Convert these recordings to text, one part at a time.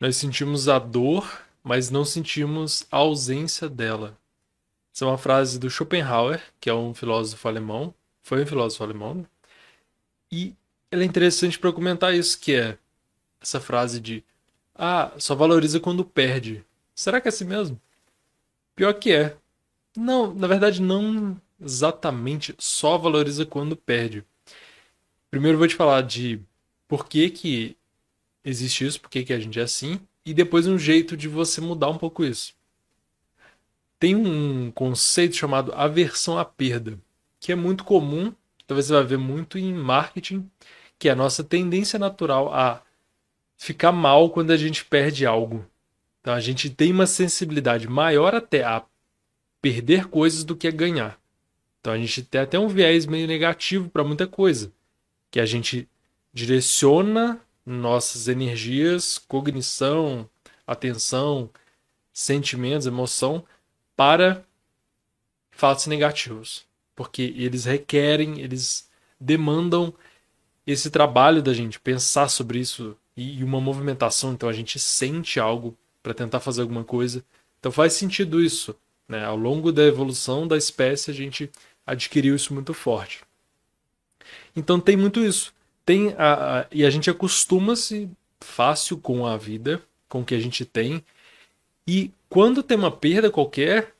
Nós sentimos a dor, mas não sentimos a ausência dela. Essa é uma frase do Schopenhauer, que é um filósofo alemão. Foi um filósofo alemão. E ela é interessante para comentar isso, que é essa frase de ah, só valoriza quando perde. Será que é assim mesmo? Pior que é. Não, na verdade não exatamente só valoriza quando perde. Primeiro vou te falar de por que que existe isso, por que a gente é assim, e depois um jeito de você mudar um pouco isso. Tem um conceito chamado aversão à perda, que é muito comum, talvez você vai ver muito em marketing, que é a nossa tendência natural a ficar mal quando a gente perde algo. Então a gente tem uma sensibilidade maior até a perder coisas do que a ganhar. Então a gente tem até um viés meio negativo para muita coisa, que a gente direciona nossas energias, cognição, atenção, sentimentos, emoção para fatos negativos, porque eles requerem, eles demandam esse trabalho da gente pensar sobre isso e uma movimentação, então a gente sente algo para tentar fazer alguma coisa. Então faz sentido isso. Né? Ao longo da evolução da espécie, a gente adquiriu isso muito forte. Então tem muito isso. Tem a, a e a gente acostuma-se fácil com a vida, com o que a gente tem. E quando tem uma perda qualquer,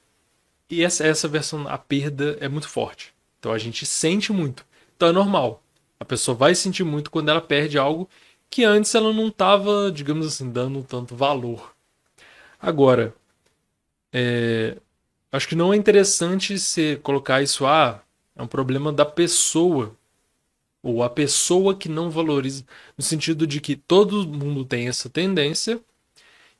e essa, essa versão, a perda é muito forte. Então a gente sente muito. Então é normal. A pessoa vai sentir muito quando ela perde algo que antes ela não estava, digamos assim, dando tanto valor. Agora, é, acho que não é interessante se colocar isso, ah, é um problema da pessoa. Ou a pessoa que não valoriza, no sentido de que todo mundo tem essa tendência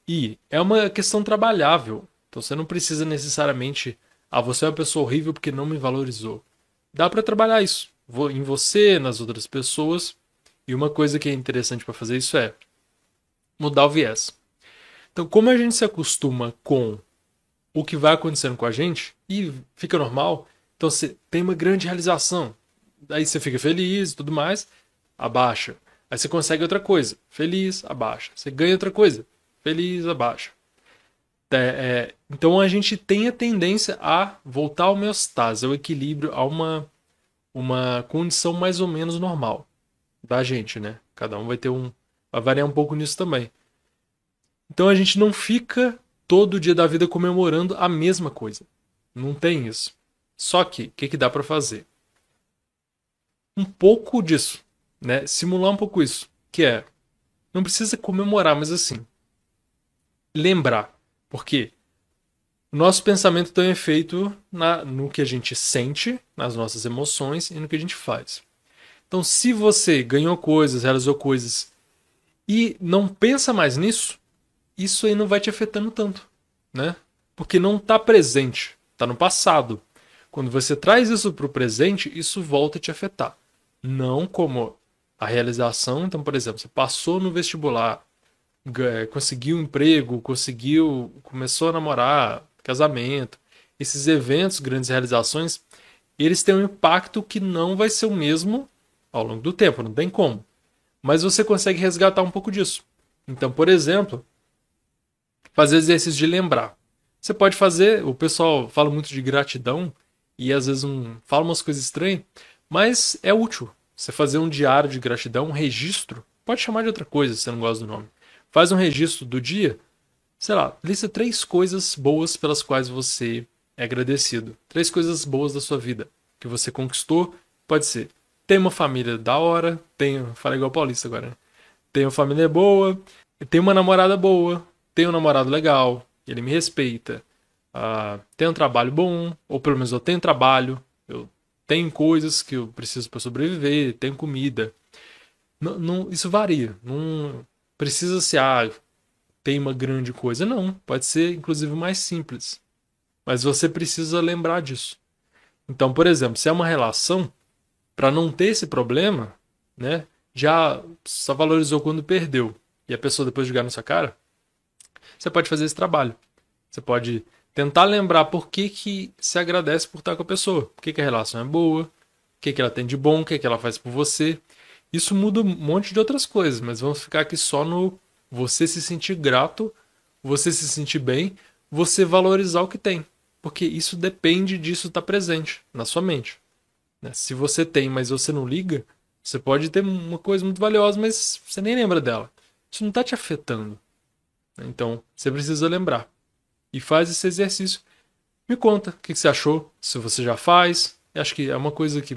e é uma questão trabalhável. Então você não precisa necessariamente, ah, você é uma pessoa horrível porque não me valorizou. Dá para trabalhar isso em você, nas outras pessoas e uma coisa que é interessante para fazer isso é mudar o viés. Então, como a gente se acostuma com o que vai acontecendo com a gente e fica normal, então você tem uma grande realização, aí você fica feliz e tudo mais, abaixa. Aí você consegue outra coisa, feliz, abaixa. Você ganha outra coisa, feliz, abaixa. É, é, então a gente tem a tendência a voltar ao homeostase, ao equilíbrio, a uma, uma condição mais ou menos normal da gente, né? Cada um vai ter um. Vai variar um pouco nisso também. Então a gente não fica todo dia da vida comemorando a mesma coisa. Não tem isso. Só que, o que, que dá para fazer? Um pouco disso, né? Simular um pouco isso. Que é, não precisa comemorar, mas assim, lembrar. Porque o nosso pensamento tem efeito na, no que a gente sente, nas nossas emoções e no que a gente faz. Então, se você ganhou coisas, realizou coisas e não pensa mais nisso, isso aí não vai te afetando tanto, né? Porque não está presente, está no passado. Quando você traz isso para o presente, isso volta a te afetar. Não como a realização. Então, por exemplo, você passou no vestibular, conseguiu um emprego, conseguiu, começou a namorar, casamento. Esses eventos, grandes realizações, eles têm um impacto que não vai ser o mesmo ao longo do tempo, não tem como. Mas você consegue resgatar um pouco disso. Então, por exemplo, fazer exercício de lembrar. Você pode fazer, o pessoal fala muito de gratidão e às vezes um, fala umas coisas estranhas, mas é útil. Você fazer um diário de gratidão, um registro, pode chamar de outra coisa se você não gosta do nome. Faz um registro do dia, sei lá, lista três coisas boas pelas quais você é agradecido. Três coisas boas da sua vida que você conquistou. Pode ser tem uma família da hora, tenho, fala igual paulista agora, né? Tenho uma família boa, tenho uma namorada boa, tenho um namorado legal, ele me respeita, uh, tenho um trabalho bom, ou pelo menos eu tenho trabalho, eu tenho coisas que eu preciso para sobreviver, tenho comida. Não, não, isso varia, não precisa ser, ah, tem uma grande coisa, não, pode ser inclusive mais simples. Mas você precisa lembrar disso. Então, por exemplo, se é uma relação, para não ter esse problema, né? Já só valorizou quando perdeu e a pessoa depois jogar na sua cara, você pode fazer esse trabalho. Você pode tentar lembrar por que, que se agradece por estar com a pessoa, por que, que a relação é boa, o que, que ela tem de bom, o que, que ela faz por você. Isso muda um monte de outras coisas, mas vamos ficar aqui só no você se sentir grato, você se sentir bem, você valorizar o que tem. Porque isso depende disso estar presente na sua mente. Né? Se você tem, mas você não liga, você pode ter uma coisa muito valiosa, mas você nem lembra dela. Isso não está te afetando. Então, você precisa lembrar. E faz esse exercício. Me conta o que você achou, se você já faz. Eu acho que é uma coisa que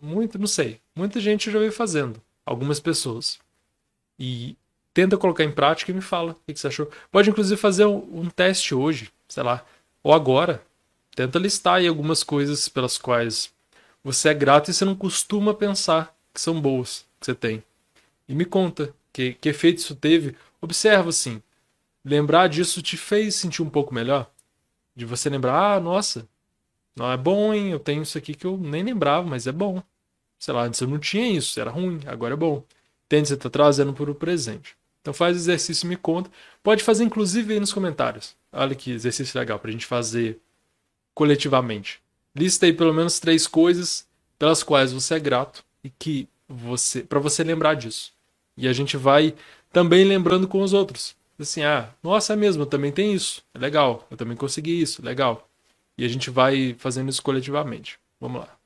muito, não sei, muita gente já veio fazendo. Algumas pessoas. E tenta colocar em prática e me fala o que você achou. Pode inclusive fazer um, um teste hoje, sei lá, ou agora. Tenta listar aí algumas coisas pelas quais você é grato e você não costuma pensar que são boas que você tem. E me conta que, que efeito isso teve. Observa assim. Lembrar disso te fez sentir um pouco melhor? De você lembrar, ah, nossa, não é bom, hein? Eu tenho isso aqui que eu nem lembrava, mas é bom. Sei lá, antes eu não tinha isso, era ruim, agora é bom. Entende? Você está trazendo para o presente. Então faz exercício e me conta. Pode fazer inclusive aí nos comentários. Olha que exercício legal para a gente fazer coletivamente. Lista aí pelo menos três coisas pelas quais você é grato e que você, para você lembrar disso. E a gente vai também lembrando com os outros. Assim, ah, nossa, é mesmo, eu também tenho isso. É legal. Eu também consegui isso, legal. E a gente vai fazendo isso coletivamente. Vamos lá.